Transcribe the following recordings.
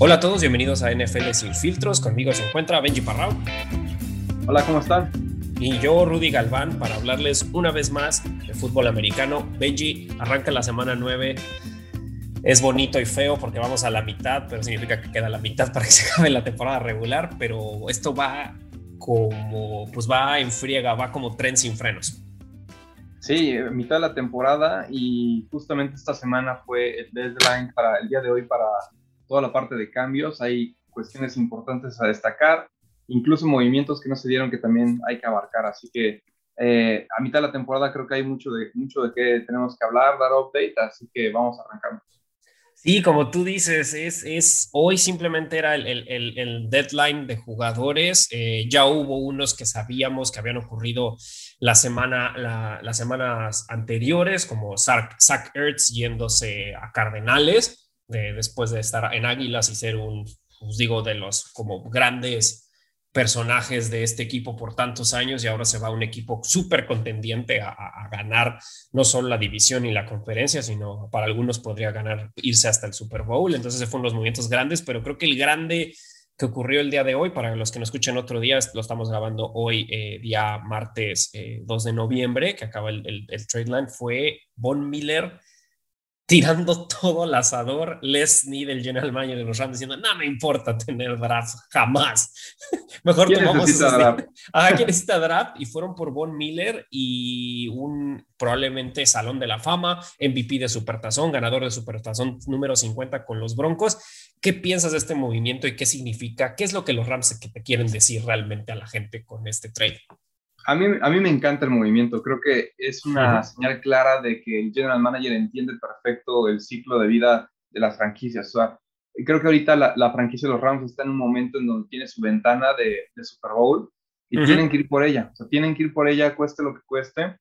Hola a todos, bienvenidos a NFL Sin Filtros. Conmigo se encuentra Benji Parrao. Hola, ¿cómo están? Y yo, Rudy Galván, para hablarles una vez más de fútbol americano. Benji, arranca la semana 9. Es bonito y feo porque vamos a la mitad, pero significa que queda la mitad para que se acabe la temporada regular. Pero esto va como, pues va en friega, va como tren sin frenos. Sí, mitad de la temporada y justamente esta semana fue el deadline para el día de hoy para toda la parte de cambios. Hay cuestiones importantes a destacar, incluso movimientos que no se dieron que también hay que abarcar. Así que eh, a mitad de la temporada creo que hay mucho de, mucho de qué tenemos que hablar, dar update, así que vamos a arrancar. Sí, como tú dices, es, es hoy simplemente era el, el, el deadline de jugadores. Eh, ya hubo unos que sabíamos que habían ocurrido la semana, la, las semanas anteriores, como Zach, Zach Ertz yéndose a Cardenales, de, después de estar en Águilas y ser un, pues digo, de los como grandes personajes de este equipo por tantos años y ahora se va a un equipo súper contendiente a, a, ganar no solo la división y la conferencia, sino para algunos podría ganar, irse hasta el Super Bowl. Entonces se fueron los movimientos grandes, pero creo que el grande que ocurrió el día de hoy, para los que nos escuchen otro día, lo estamos grabando hoy, eh, día martes eh, 2 de noviembre, que acaba el, el, el trade line, fue Von Miller tirando todo al asador, Les del general manager de los Rams, diciendo, no me importa tener draft, jamás. Mejor ¿Quién tomamos... necesita draft? Ajá, ¿quién necesita draft? Y fueron por Von Miller y un probablemente Salón de la Fama, MVP de Supertazón, ganador de Supertazón número 50 con los Broncos. ¿Qué piensas de este movimiento y qué significa? ¿Qué es lo que los Rams que te quieren decir realmente a la gente con este trade? A mí, a mí me encanta el movimiento, creo que es una señal clara de que el general manager entiende perfecto el ciclo de vida de las franquicias. O sea, creo que ahorita la, la franquicia de los Rams está en un momento en donde tiene su ventana de, de Super Bowl y tienen que ir por ella. O sea, tienen que ir por ella, cueste lo que cueste.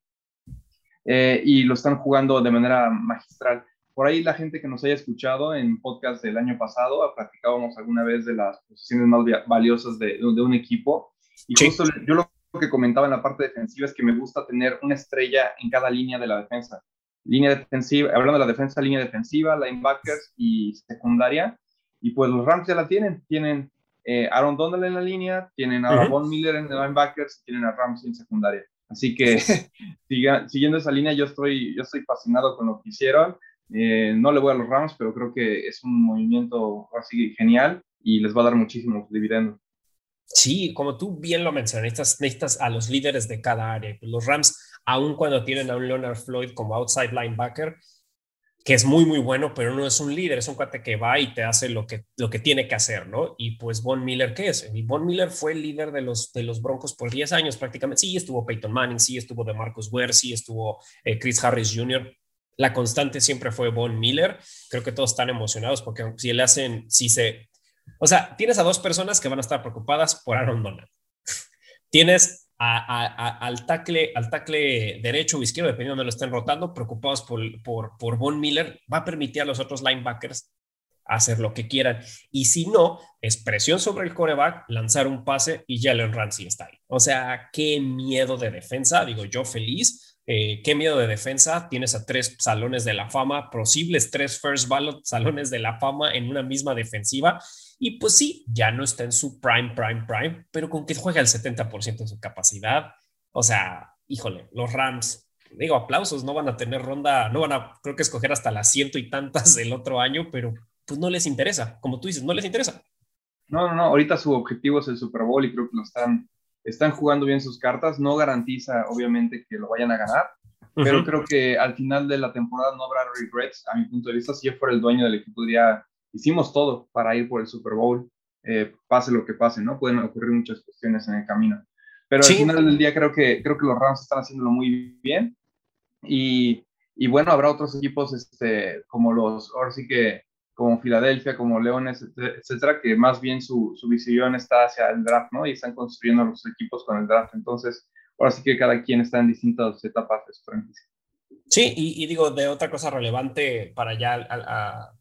Eh, y lo están jugando de manera magistral. Por ahí la gente que nos haya escuchado en podcast del año pasado, platicábamos alguna vez de las posiciones más valiosas de, de un equipo. Y Sí. justo yo lo que comentaba en la parte defensiva es que me gusta tener una estrella en cada línea de la defensa. Línea defensiva, hablando de la defensa, línea defensiva, linebackers y secundaria. Y pues los Rams ya la tienen. Tienen eh, Aaron Donald en la línea, tienen a Ujú. Von Miller en linebackers, y tienen a Rams en secundaria. Así que siga- siguiendo esa línea, yo estoy, yo estoy fascinado con lo que hicieron. Eh, no le voy a los Rams, pero creo que es un movimiento así genial y les va a dar muchísimos dividendos. Sí, como tú bien lo mencionas, necesitas, necesitas a los líderes de cada área. Los Rams, aun cuando tienen a un Leonard Floyd como outside linebacker, que es muy, muy bueno, pero no es un líder, es un cuate que va y te hace lo que, lo que tiene que hacer, ¿no? Y pues Von Miller, ¿qué es? Y Von Miller fue el líder de los, de los Broncos por 10 años prácticamente. Sí, estuvo Peyton Manning, sí, estuvo de Marcus Ware, sí, estuvo eh, Chris Harris Jr. La constante siempre fue Von Miller. Creo que todos están emocionados porque si le hacen, si se... O sea, tienes a dos personas que van a estar preocupadas por Aaron Donald. Tienes al, tackle, al tackle derecho o izquierdo, dependiendo de donde lo estén rotando, preocupados por, por, por Von Miller, va a permitir a los otros linebackers hacer lo que quieran. Y si no, es presión sobre el coreback, lanzar un pase y Jalen Ramsey está ahí. O sea, qué miedo de defensa, digo yo feliz. Eh, qué miedo de defensa. Tienes a tres salones de la fama, posibles tres first ballot salones de la fama en una misma defensiva. Y pues sí, ya no está en su prime, prime, prime, pero con que juega el 70% de su capacidad. O sea, híjole, los Rams, digo, aplausos, no van a tener ronda, no van a, creo que escoger hasta las ciento y tantas del otro año, pero pues no les interesa, como tú dices, no les interesa. No, no, no, ahorita su objetivo es el Super Bowl y creo que lo están, están jugando bien sus cartas. No garantiza, obviamente, que lo vayan a ganar, uh -huh. pero creo que al final de la temporada no habrá regrets, a mi punto de vista. Si yo fuera el dueño del equipo, diría, hicimos todo para ir por el Super Bowl, eh, pase lo que pase, ¿no? Pueden ocurrir muchas cuestiones en el camino. Pero sí. al final del día creo que, creo que los Rams están haciéndolo muy bien. Y, y bueno, habrá otros equipos este, como los, ahora sí que como Filadelfia, como Leones, etcétera, que más bien su, su visión está hacia el draft, ¿no? Y están construyendo los equipos con el draft. Entonces, ahora sí que cada quien está en distintas etapas de su franquicia. Sí, y, digo, de otra cosa relevante para ya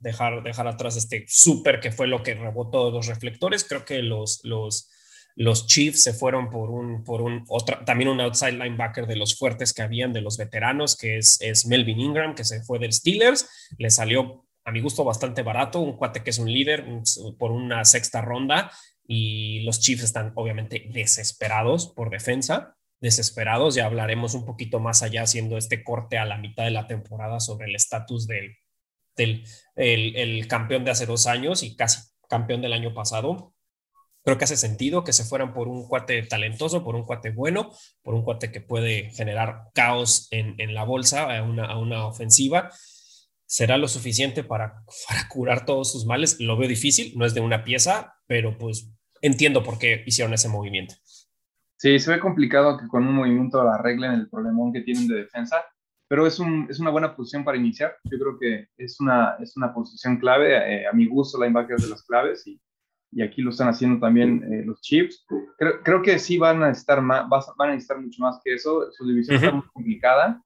dejar, dejar atrás este súper que fue lo que rebotó los reflectores, creo que los, los, los Chiefs se fueron por un, por un también un outside linebacker de los fuertes que habían, de los veteranos, que es, es Melvin Ingram, que se fue del Steelers, le salió a mi gusto, bastante barato, un cuate que es un líder por una sexta ronda y los Chiefs están obviamente desesperados por defensa, desesperados. Ya hablaremos un poquito más allá haciendo este corte a la mitad de la temporada sobre el estatus del, del el, campeón de hace dos años y casi campeón del año pasado. Creo que hace sentido que se fueran por un cuate talentoso, por un cuate bueno, por un cuate que puede generar caos en, en la bolsa a una, a una ofensiva será lo suficiente para, para, curar todos sus males. Lo veo difícil, no es de una pieza, pero pues entiendo por qué hicieron ese movimiento. Sí, se ve complicado que con un movimiento arreglen el problemón que tienen de defensa, pero es, un, es una buena posición para iniciar. Yo creo que es una, es una posición clave. Eh, a mi gusto, linebackers de las claves y, y aquí lo están haciendo también eh, los Chiefs. Creo, creo, que sí van a estar más, van a necesitar mucho más que eso. Su división está muy complicada.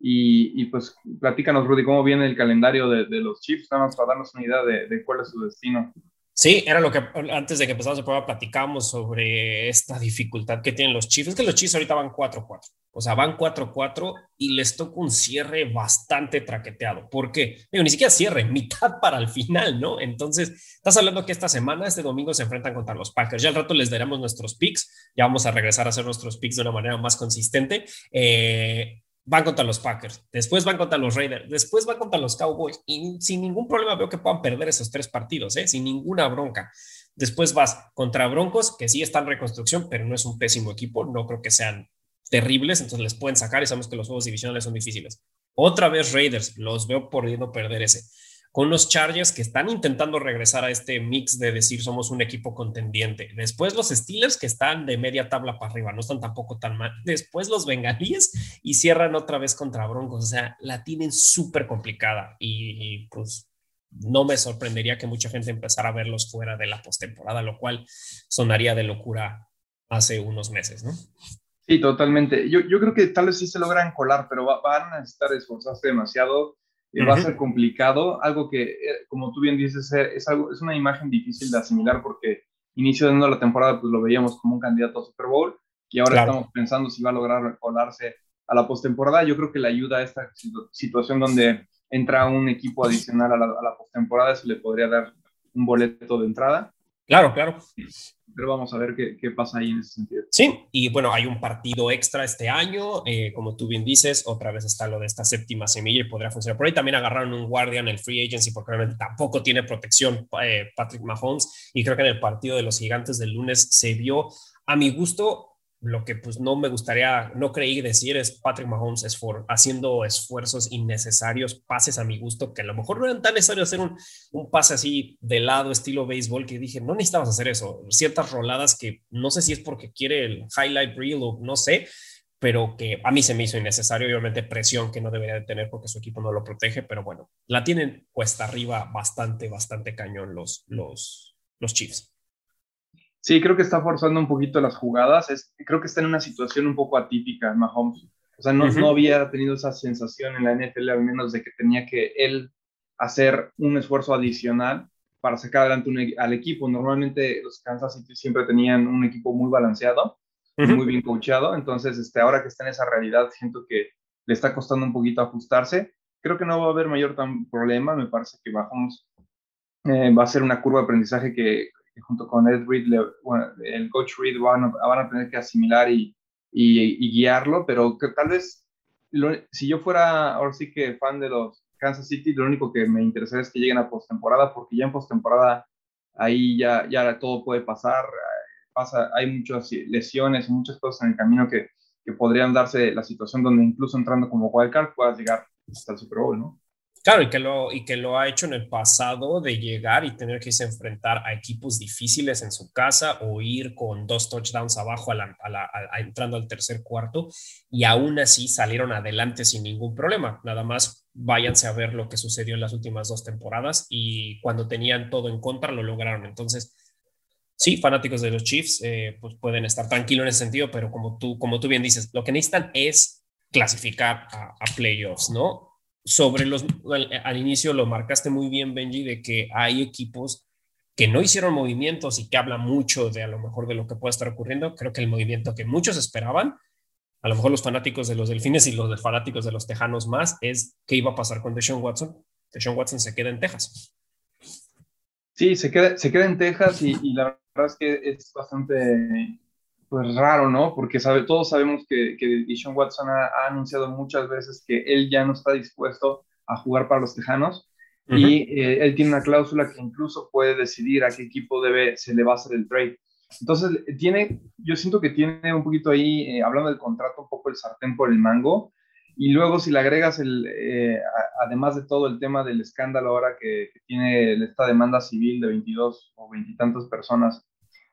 Y, y, pues platícanos, Rudy, cómo viene el calendario de, de, los Chiefs, nada más para darnos una idea de, de cuál es su destino. Sí, era lo que antes de que empezamos el programa platicamos sobre esta dificultad que tienen los Chiefs. Es que los Chiefs ahorita van 4-4. O sea, van 4-4 y les toca un cierre bastante traqueteado. ¿Por qué? Digo, ni siquiera cierre, mitad para el final, ¿no? Entonces, estás hablando que esta semana, este domingo, se enfrentan contra los Packers. Ya al rato les daremos nuestros picks. Ya vamos a regresar a hacer nuestros picks de una manera más consistente. Eh, van contra los Packers, después van contra los Raiders, después van contra los Cowboys y sin ningún problema veo que puedan perder esos tres partidos, ¿eh? sin ninguna bronca. Después vas contra Broncos, que sí están en reconstrucción, pero no es un pésimo equipo, no creo que sean terribles, entonces les pueden sacar y sabemos que los juegos divisionales son difíciles. Otra vez Raiders, los veo pudiendo perder ese con los Chargers que están intentando regresar a este mix de decir somos un equipo contendiente. Después los Steelers que están de media tabla para arriba, no están tampoco tan mal. Después los Bengalíes y cierran otra vez contra Broncos. O sea, la tienen súper complicada y, pues no me sorprendería que mucha gente empezara a verlos fuera de la postemporada, lo cual sonaría de locura hace unos meses, ¿no? Sí, totalmente. Yo, yo creo que tal vez sí se logran colar, pero van a necesitar esforzarse demasiado va a ser complicado, algo que, eh, como tú bien dices, eh, es, algo, es una imagen difícil de asimilar porque inicio de la temporada pues lo veíamos como un candidato a Super Bowl y ahora estamos pensando si va a lograr colarse a la postemporada. Yo creo que le ayuda a esta situación donde entra un equipo adicional a la, a la postemporada, se le podría dar un boleto de entrada. Claro, claro pero vamos a ver qué, qué, pasa ahí en ese sentido. Sí, y bueno, hay un partido extra este año, eh, como tú bien dices, otra vez está lo de esta séptima semilla y podría funcionar. Por ahí también agarraron un guardia en el free agency porque realmente tampoco tiene protección eh, Patrick Mahomes y creo que en el partido de los gigantes del lunes se vio a mi gusto lo que pues no me gustaría, no creí decir es Patrick Mahomes es for, haciendo esfuerzos innecesarios, pases a mi gusto, que a lo mejor no eran tan necesarios hacer un, un pase así de lado, estilo béisbol, que dije, no necesitabas hacer eso. Ciertas roladas que no sé si es porque quiere el highlight reel no sé, pero que a mí se me hizo innecesario, obviamente presión que no debería de tener porque su equipo no lo protege, pero bueno, la tienen cuesta arriba bastante, bastante cañón los, los, los Chiefs. Sí, creo que está forzando un poquito las jugadas. Es, creo que está en una situación un poco atípica Mahomes. O sea, no, no había tenido esa sensación en la NFL, al menos de que tenía que él hacer un esfuerzo adicional para sacar adelante e, al equipo. Normalmente los Kansas City siempre tenían un equipo muy balanceado, muy bien coachado. Entonces, este, ahora que está en esa realidad, siento que le está costando un poquito ajustarse. Creo que no va a haber mayor tan problema. Me parece que Mahomes eh, va a ser una curva de aprendizaje que junto con Ed Reed, el coach Reed van a, van a, tener que asimilar y, y, guiarlo, pero que tal vez si yo fuera ahora sí que fan de los Kansas City, lo único que me interesaría es que lleguen a postemporada, porque ya en postemporada ahí ya, ya todo puede pasar, pasa, hay muchas lesiones y muchas cosas en el camino que, que podrían darse la situación donde incluso entrando como wildcard puedas llegar hasta el Super Bowl, ¿no? Claro, y que, lo, y que lo ha hecho en el pasado de llegar y tener que enfrentar a equipos difíciles en su casa o ir con dos touchdowns abajo a entrando al tercer cuarto y aún así salieron adelante sin ningún problema. Nada más váyanse a ver lo que sucedió en las últimas dos temporadas y cuando tenían todo en contra lo lograron. Entonces, sí, fanáticos de los Chiefs eh, pues pueden estar tranquilos en ese sentido, pero como tú, como tú bien dices, lo que necesitan es clasificar a playoffs, ¿no? Sobre los, al, inicio lo marcaste muy bien, Benji, de que hay equipos que no hicieron movimientos y que habla mucho de a lo mejor de lo que puede estar ocurriendo. Creo que el movimiento que muchos esperaban, a lo mejor los fanáticos de los Delfines y los fanáticos de los Tejanos más, es qué iba a pasar con Deshaun Watson. Sean Watson se quede en Texas. Sí, se queda, se queda en Texas y, la verdad es que es bastante pues, raro, ¿no? Porque sabe, todos sabemos que, que Watson ha, anunciado muchas veces que él ya no está dispuesto a jugar para los Tejanos y eh, él tiene una cláusula que incluso puede decidir a qué equipo debe, se le va a hacer el trade. Entonces, tiene, yo siento que tiene un poquito ahí, eh, hablando del contrato, un poco el sartén por el mango. Y luego si le agregas, el, eh, además de todo el tema del escándalo ahora que, tiene esta demanda civil de 22 o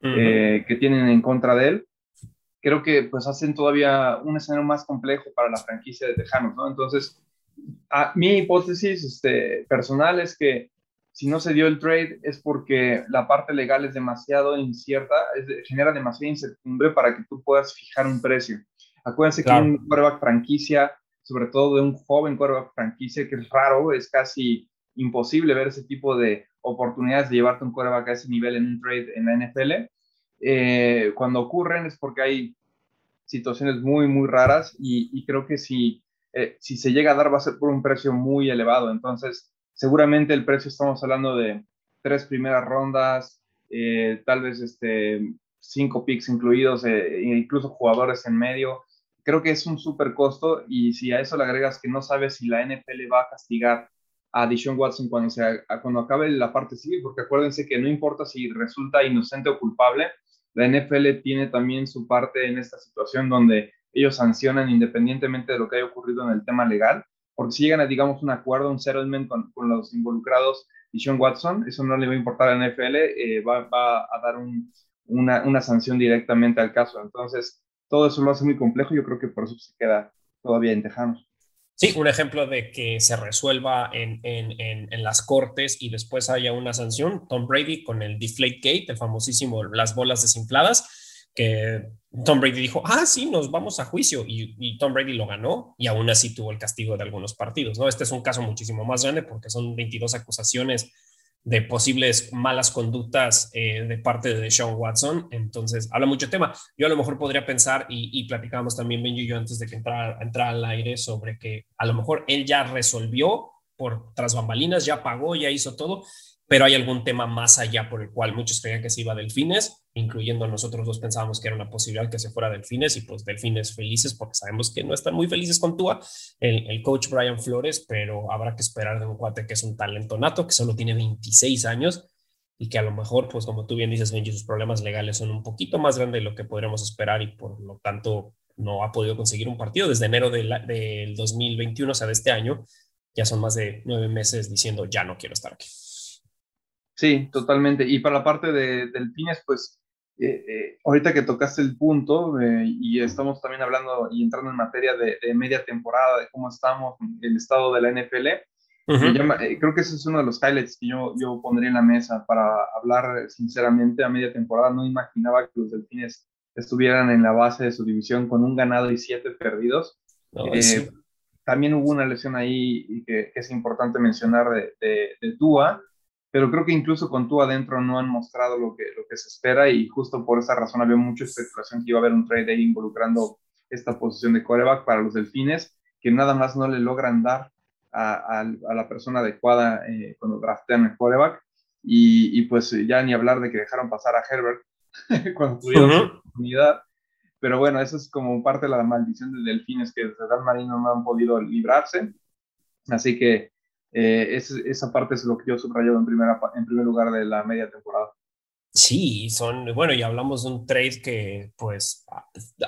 20 tantas personas que tienen en contra de él, creo que pues hacen todavía un escenario más complejo para la franquicia de Tejanos, ¿no? Entonces, mi hipótesis este, personal es que si no se dio el trade es porque la parte legal es demasiado incierta, genera demasiada incertidumbre para que tú puedas fijar un precio. Acuérdense que un quarterback franquicia, sobre todo de un joven quarterback franquicia, que es raro, es casi imposible ver ese tipo de oportunidades de llevarte un quarterback a ese nivel en un trade en la NFL. Eh, cuando ocurren es porque hay situaciones muy, muy raras y, y creo que si eh, si se llega a dar va a ser por un precio muy elevado. Entonces, seguramente el precio estamos hablando de tres primeras rondas, eh, tal vez este, cinco picks incluidos, eh, e incluso jugadores en medio. Creo que es un súper costo y si a eso le agregas que no sabes si la NFL va a castigar a Dishon Watson cuando, se, cuando acabe la parte civil, porque acuérdense que no importa si resulta inocente o culpable, la NFL tiene también su parte en esta situación donde ellos sancionan independientemente de lo que haya ocurrido en el tema legal, porque si llegan a, digamos, un acuerdo, un settlement con, con los involucrados Sean Watson, eso no le va a importar a la NFL, eh, va, va, a dar un, una, una, sanción directamente al caso. Entonces, todo eso lo hace muy complejo, yo creo que por eso se queda todavía en Tejanos. Sí, un ejemplo de que se resuelva en, en, en, las cortes y después haya una sanción, Tom Brady con el Deflate Gate, el famosísimo las bolas desinfladas, que Tom Brady dijo, ah, sí, nos vamos a juicio y, Tom Brady lo ganó y aún así tuvo el castigo de algunos partidos, ¿no? Este es un caso muchísimo más grande porque son 22 acusaciones de posibles malas conductas eh, de parte de Sean Watson, entonces habla mucho tema. Yo a lo mejor podría pensar, y, y platicábamos también Benji y yo antes de que entrara, entrara al aire, sobre que a lo mejor él ya resolvió por tras bambalinas, ya pagó, ya hizo todo, pero hay algún tema más allá por el cual muchos creían que se iba a Delfines, incluyendo nosotros dos pensábamos que era una posibilidad que se fuera Delfines y pues Delfines felices porque sabemos que no están muy felices con Tua, el, el coach Brian Flores, pero habrá que esperar de un cuate que es un talento nato, que solo tiene 26 años y que a lo mejor, pues como tú bien dices, Benji, sus problemas legales son un poquito más grandes de lo que podríamos esperar y por lo tanto no ha podido conseguir un partido desde enero del, del 2021, o sea, de este año, ya son más de nueve meses diciendo ya no quiero estar aquí. Sí, totalmente. Y para la parte de delfines, pues eh, eh, ahorita que tocaste el punto eh, y estamos también hablando y entrando en materia de, media temporada, de cómo estamos, el estado de la NFL, creo que ese es uno de los highlights que yo, yo pondría en la mesa para hablar sinceramente a media temporada. No imaginaba que los delfines estuvieran en la base de su división con un ganado y siete perdidos. También hubo una lesión ahí que, que es importante mencionar de, de, de Tua pero creo que incluso con tú adentro no han mostrado lo que, lo que se espera y justo por esa razón había mucha especulación que iba a haber un trade ahí involucrando esta posición de coreback para los delfines, que nada más no le logran dar a, a, la persona adecuada eh, cuando draftean el coreback y, y, pues ya ni hablar de que dejaron pasar a Herbert cuando tuvieron la oportunidad. Pero bueno, eso es como parte de la maldición de delfines que desde Dan Marino no han podido librarse. Así que eh, esa parte es lo que yo subrayo en, primera, en primer lugar de la media temporada. Sí, son, bueno, y hablamos de un trade que pues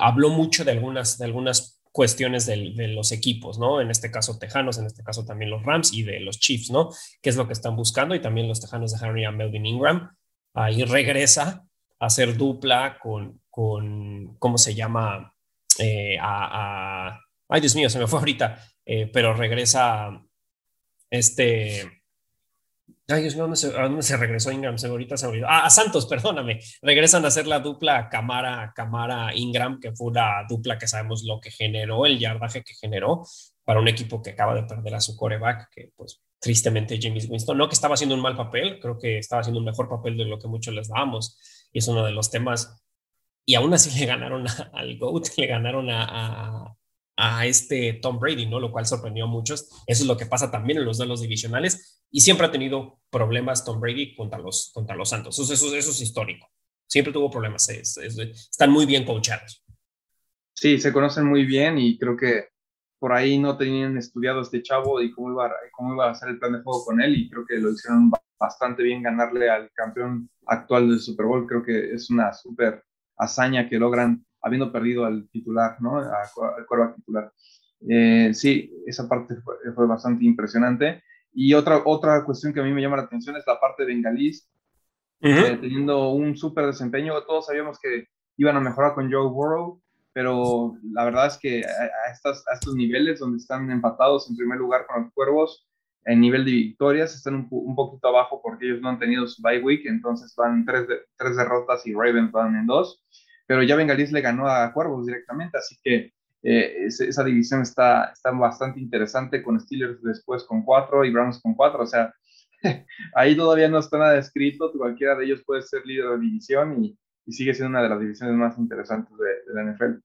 habló mucho de algunas, de algunas cuestiones de, de, los equipos, ¿no? En este caso Tejanos, en este caso también los Rams y de los Chiefs, ¿no? ¿Qué es lo que están buscando? Y también los Tejanos de a Melvin Ingram. Ahí regresa a hacer dupla con, con ¿cómo se llama? Eh, a, ay, Dios mío, se me fue ahorita, eh, pero regresa este. Ay, Dios ¿dónde se, ¿a dónde se regresó Ingram? Se, ahorita se olvidó. Ah, a Santos, perdóname. Regresan a hacer la dupla Camara, Camara Ingram, que fue una dupla que sabemos lo que generó, el yardaje que generó para un equipo que acaba de perder a su coreback, que pues tristemente James Winston, no que estaba haciendo un mal papel, creo que estaba haciendo un mejor papel de lo que muchos les dábamos, y es uno de los temas, y aún así le ganaron al GOAT, le ganaron a, a este Tom Brady, ¿no? Lo cual sorprendió a muchos. Eso es lo que pasa también en los duelos divisionales y siempre ha tenido problemas Tom Brady contra los, contra los Santos. Eso, eso, eso es histórico. Siempre tuvo problemas. están muy bien coachados. Sí, se conocen muy bien y creo que por ahí no tenían estudiado este chavo y cómo iba, cómo iba a ser el plan de juego con él y creo que lo hicieron bastante bien ganarle al campeón actual del Super Bowl. Creo que es una súper hazaña que logran habiendo perdido al titular, ¿no? Al cuervo titular. Eh, sí, esa parte fue, bastante impresionante. Y otra, otra cuestión que a mí me llama la atención es la parte de Bengalís, eh, teniendo un súper desempeño. Todos sabíamos que iban a mejorar con Joe Burrow, pero la verdad es que a, estas, a estos niveles donde están empatados en primer lugar con los Cuervos, en nivel de victorias están un, un, poquito abajo porque ellos no han tenido su bye week, entonces van tres, de, tres derrotas y Ravens van en dos pero ya Bengalís le ganó a Cuervos directamente, así que eh, esa división está, está bastante interesante con Steelers después con cuatro y Browns con cuatro, o sea, ahí todavía no está nada escrito, cualquiera de ellos puede ser líder de división y, sigue siendo una de las divisiones más interesantes de, de, la NFL.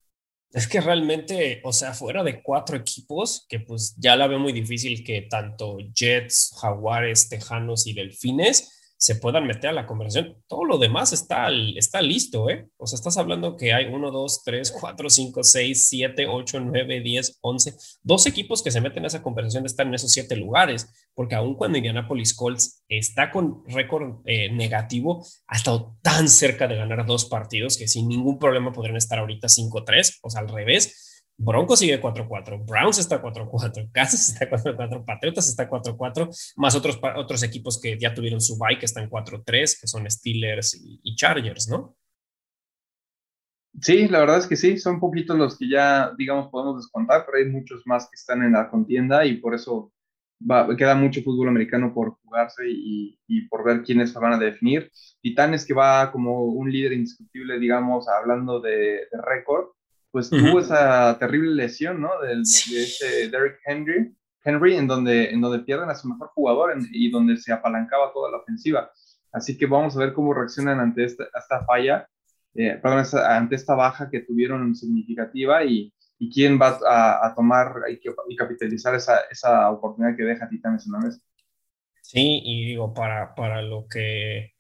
Es que realmente, o sea, fuera de cuatro equipos, que pues ya la veo muy difícil que tanto Jets, Jaguares, Tejanos y Delfines se puedan meter a la conversación. Todo lo demás está, está listo, ¿eh? O sea, estás hablando que hay 1, 2, 3, 4, 5, 6, 7, 8, 9, 10, 11, dos equipos que se meten a esa conversación estar en esos siete lugares, porque aun cuando Indianapolis Colts está con récord eh, negativo, ha estado tan cerca de ganar dos partidos que sin ningún problema podrían estar ahorita 5-3, o sea, al revés Broncos sigue 4-4, Browns está 4-4, Kansas está 4-4, Patriotas está 4-4, más otros, otros equipos que ya tuvieron su bye que están 4-3, que son Steelers y, Chargers, ¿no? Sí, la verdad es que sí, son poquitos los que ya, digamos, podemos descontar, pero hay muchos más que están en la contienda y por eso queda mucho fútbol americano por jugarse y, por ver quiénes se van a definir. Titanes que va como un líder indiscutible, digamos, hablando de, de récord, pues tuvo esa terrible lesión, ¿no? de ese Derrick Henry, Henry en, donde, en donde pierden a su mejor jugador y donde se apalancaba toda la ofensiva. Así que vamos a ver cómo reaccionan ante esta, esta falla, eh, perdón, ante esta baja que tuvieron significativa y, y quién va a, a tomar y, y, capitalizar esa, esa oportunidad que deja Titanes en la mesa. Sí, y digo, para, para lo que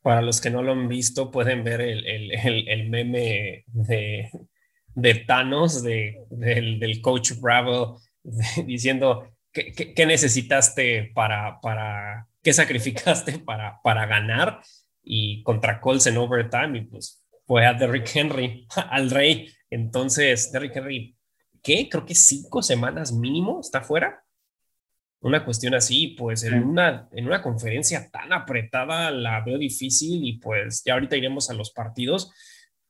para los que no lo han visto, pueden ver el, el, el, el meme de, de Thanos, de, del, coach Bravo, diciendo ¿qué, necesitaste para, para, qué sacrificaste para, para ganar y contra Colts en overtime y pues fue a Derrick Henry, al rey. Entonces, Derrick Henry, ¿qué? Creo que cinco semanas mínimo está fuera. Una cuestión así, pues en una, en una conferencia tan apretada la veo difícil y pues ya ahorita iremos a los partidos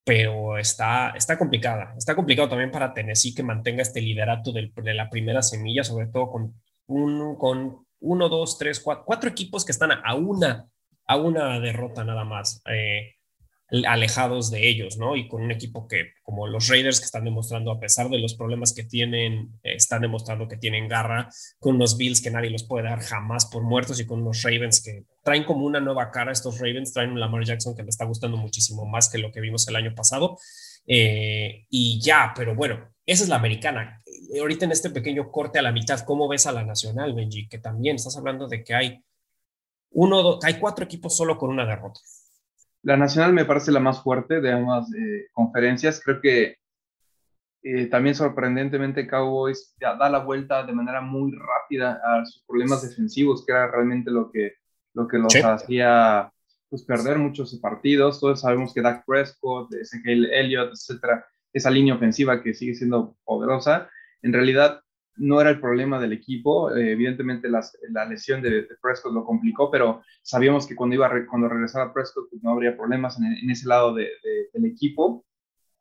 pero está, está complicada. Está complicado también para Tennessee que mantenga este liderato de la primera semilla, sobre todo con, un, con uno, dos, tres, cuatro, equipos que están a una, a una derrota nada más. Eh, alejados de ellos, ¿no? Y con un equipo que, como los Raiders, que están demostrando, a pesar de los problemas que tienen, están demostrando que tienen garra, con unos Bills que nadie los puede dar jamás por muertos y con unos Ravens que traen como una nueva cara. Estos Ravens traen un Lamar Jackson que me está gustando muchísimo más que lo que vimos el año pasado. Eh, y ya, pero bueno, esa es la americana. Ahorita en este pequeño corte a la mitad, ¿cómo ves a la nacional, Benji? Que también estás hablando de que hay uno, hay cuatro equipos solo con una derrota. La nacional me parece la más fuerte de ambas eh, conferencias. Creo que eh, también sorprendentemente Cowboys ya da la vuelta de manera muy rápida a sus problemas defensivos, que era realmente lo que, lo que los hacía pues, perder muchos partidos. Todos sabemos que Dak Prescott, Ezekiel Elliott, etcétera, esa línea ofensiva que sigue siendo poderosa, en realidad no era el problema del equipo. Eh, evidentemente la lesión de, Prescott lo complicó, pero sabíamos que cuando, iba cuando regresara Prescott pues no habría problemas en, ese lado del equipo.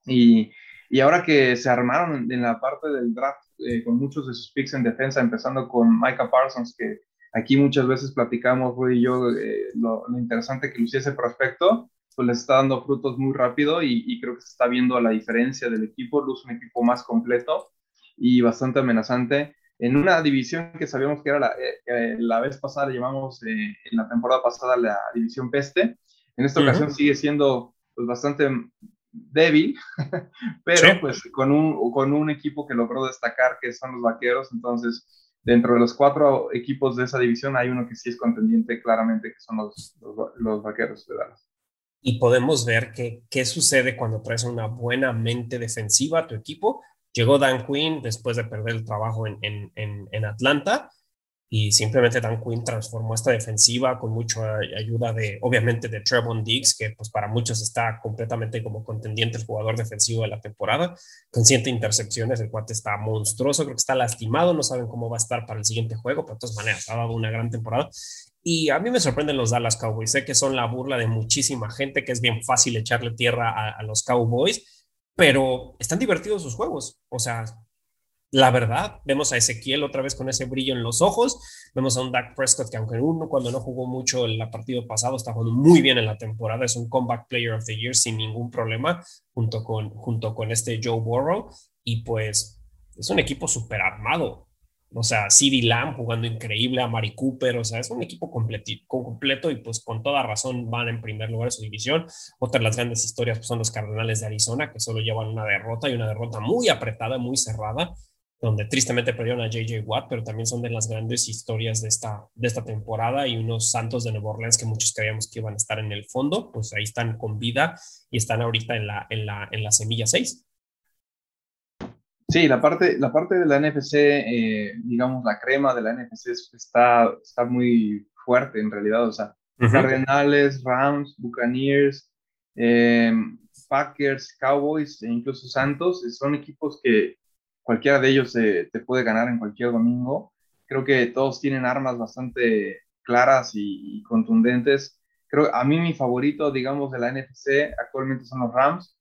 Y, y, ahora que se armaron en, la parte del draft eh, con muchos de sus picks en defensa, empezando con Micah Parsons, que aquí muchas veces platicamos, Rudy y yo, eh, lo, interesante que lucía ese prospecto, pues les está dando frutos muy rápido y creo que se está viendo la diferencia del equipo, luce un equipo más completo y bastante amenazante en una división que sabíamos que era la, eh, la vez pasada, le llamamos eh, en la temporada pasada la división peste. En esta ocasión sigue siendo pues, bastante débil, pero pues con un, con un equipo que logró destacar, que son los Vaqueros, entonces dentro de los cuatro equipos de esa división hay uno que sí es contendiente claramente, que son los, los, Vaqueros de Dallas. Y podemos ver que, qué sucede cuando traes una buena mente defensiva a tu equipo. Llegó Dan Quinn después de perder el trabajo en, en, en Atlanta y simplemente Dan Quinn transformó esta defensiva con mucha ayuda de, obviamente, de Trevon Diggs, que pues para muchos está completamente como contendiente el jugador defensivo de la temporada, con siete intercepciones, el cuate está monstruoso, creo que está lastimado, no saben cómo va a estar para el siguiente juego, pero de todas maneras ha dado una gran temporada. Y a mí me sorprenden los Dallas Cowboys, sé que son la burla de muchísima gente, que es bien fácil echarle tierra a, a los Cowboys, pero están divertidos sus juegos, o sea, la verdad. Vemos a Ezequiel otra vez con ese brillo en los ojos. Vemos a un Dak Prescott que aunque uno cuando no jugó mucho el partido pasado está jugando muy bien en la temporada. Es un comeback player of the year sin ningún problema junto con, junto con este Joe Burrow. Y pues es un equipo súper armado. O sea, CD Lamb jugando increíble, a Mari Cooper, o sea, es un equipo completo y pues con toda razón van en primer lugar de su división. Otra de las grandes historias pues, son los Cardenales de Arizona, que solo llevan una derrota y una derrota muy apretada, muy cerrada donde tristemente perdieron a JJ Watt, pero también son de las grandes historias de esta, de esta temporada y unos Santos de Nueva Orleans que muchos creíamos que iban a estar en el fondo, pues ahí están con vida y están ahorita en la, en la, en la semilla 6. Sí, la parte, la parte de la NFC, eh, digamos, la crema de la NFC está, está muy fuerte en realidad, o sea, Cardenales, Rams, Buccaneers, eh, Packers, Cowboys e incluso Santos, son equipos que cualquiera de ellos te puede ganar en cualquier domingo. Creo que todos tienen armas bastante claras y, contundentes. Creo, a mí mi favorito, digamos, de la NFC actualmente son los Rams,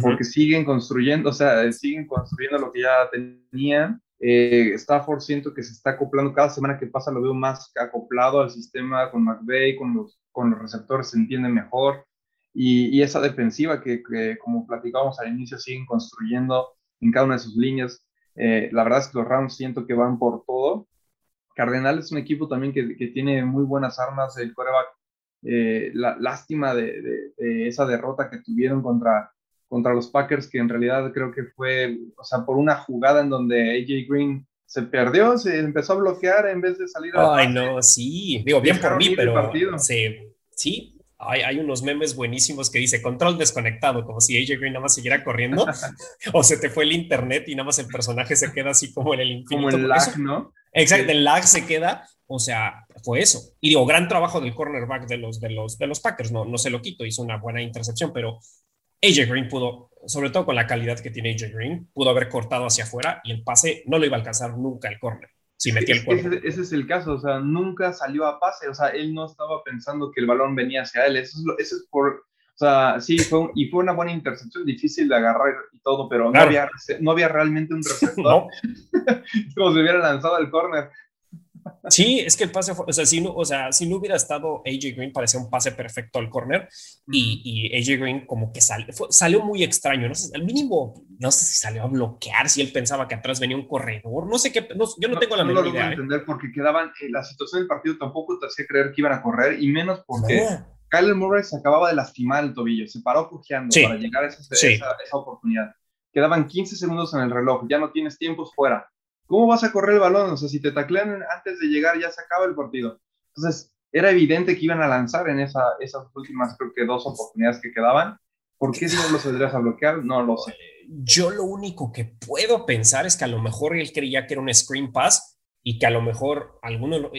porque siguen construyendo, o sea, siguen construyendo lo que ya tenían. Eh, Stafford siento que se está acoplando cada semana que pasa, lo veo más acoplado al sistema con McVeigh, con los, con los receptores se entiende mejor. Y, y esa defensiva que, que, como platicábamos al inicio, siguen construyendo en cada una de sus líneas. Eh, la verdad es que los Rams siento que van por todo. Cardenal es un equipo también que, que tiene muy buenas armas. El coreback, eh, la lástima de, de, esa derrota que tuvieron contra, contra los Packers, que en realidad creo que fue, o sea, por una jugada en donde AJ Green se perdió, se empezó a bloquear en vez de salir a. Ay, no, sí, digo, bien por mí, pero. Sí, sí, hay, unos memes buenísimos que dice control desconectado, como si AJ Green nada más siguiera corriendo, o se te fue el internet y nada más el personaje se queda así como en el infinito. Como el lag, ¿no? Exacto, el lag se queda, o sea, fue eso. Y digo, gran trabajo del cornerback de los, de los, de los Packers, no, no se lo quito, hizo una buena intercepción, pero AJ Green pudo, sobre todo con la calidad que tiene AJ Green, pudo haber cortado hacia afuera y el pase no lo iba a alcanzar nunca el corner si metía el cuerpo. Ese, es el caso, o sea, nunca salió a pase, o sea, él no estaba pensando que el balón venía hacia él, eso es, eso es por, o sea, sí, fue, y fue una buena intercepción, difícil de agarrar y todo, pero no, había, no había realmente un receptor. como si hubiera lanzado al córner. Sí, es que el pase fue, o sea, si no, o sea, si no hubiera estado AJ Green, parecía un pase perfecto al corner y, y AJ Green como que salió muy extraño, no sé, al mínimo, no sé si salió a bloquear, si él pensaba que atrás venía un corredor, no sé qué, yo no, tengo la menor idea. No lo ¿eh? entender porque quedaban, eh, la situación del partido tampoco te hacía creer que iban a correr y menos porque Kyle Murray se acababa de lastimar el tobillo, se paró cojeando para llegar a esa, esa oportunidad. Quedaban 15 segundos en el reloj, ya no tienes tiempos fuera ¿Cómo vas a correr el balón? O sea, si te taclean antes de llegar, ya se acaba el partido. Entonces, era evidente que iban a lanzar en esa, esas últimas, creo que dos oportunidades que quedaban. ¿Por qué si no los tendrías a bloquear? No lo sé. Yo lo único que puedo pensar es que a lo mejor él creía que era un screen pass y que a lo mejor alguno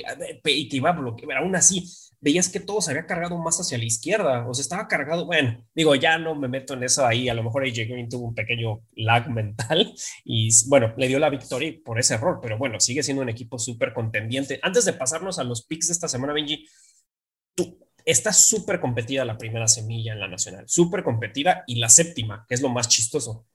y que iba a bloquear, aún así, veías que todo se había cargado más hacia la izquierda, o sea, estaba cargado, bueno, digo, ya no me meto en eso ahí, a lo mejor AJ Green tuvo un pequeño lag mental y bueno, le dio la victoria por ese error, pero bueno, sigue siendo un equipo súper contendiente. Antes de pasarnos a los picks de esta semana, Benji, tú, está súper competida la primera semilla en la nacional, súper competida y la séptima, que es lo más chistoso.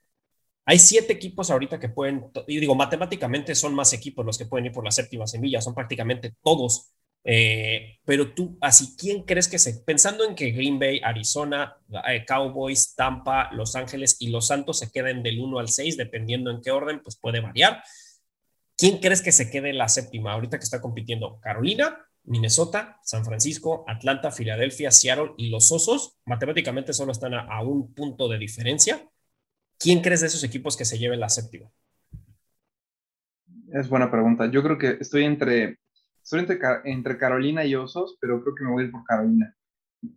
Hay siete equipos ahorita que pueden, y digo, matemáticamente son más equipos los que pueden ir por la séptima semilla, son prácticamente todos eh, pero tú, así, ¿quién crees que se, pensando en que Green Bay, Arizona, eh, Cowboys, Tampa, Los Ángeles y Los Santos se queden del 1 al 6, dependiendo en qué orden, pues puede variar. ¿Quién crees que se quede en la séptima ahorita que está compitiendo? Carolina, Minnesota, San Francisco, Atlanta, Filadelfia, Seattle y los Osos matemáticamente solo están a, un punto de diferencia. ¿Quién crees de esos equipos que se lleven la séptima? Es buena pregunta. Yo creo que estoy entre, estoy entre, entre Carolina y Osos, pero creo que me voy a ir por Carolina.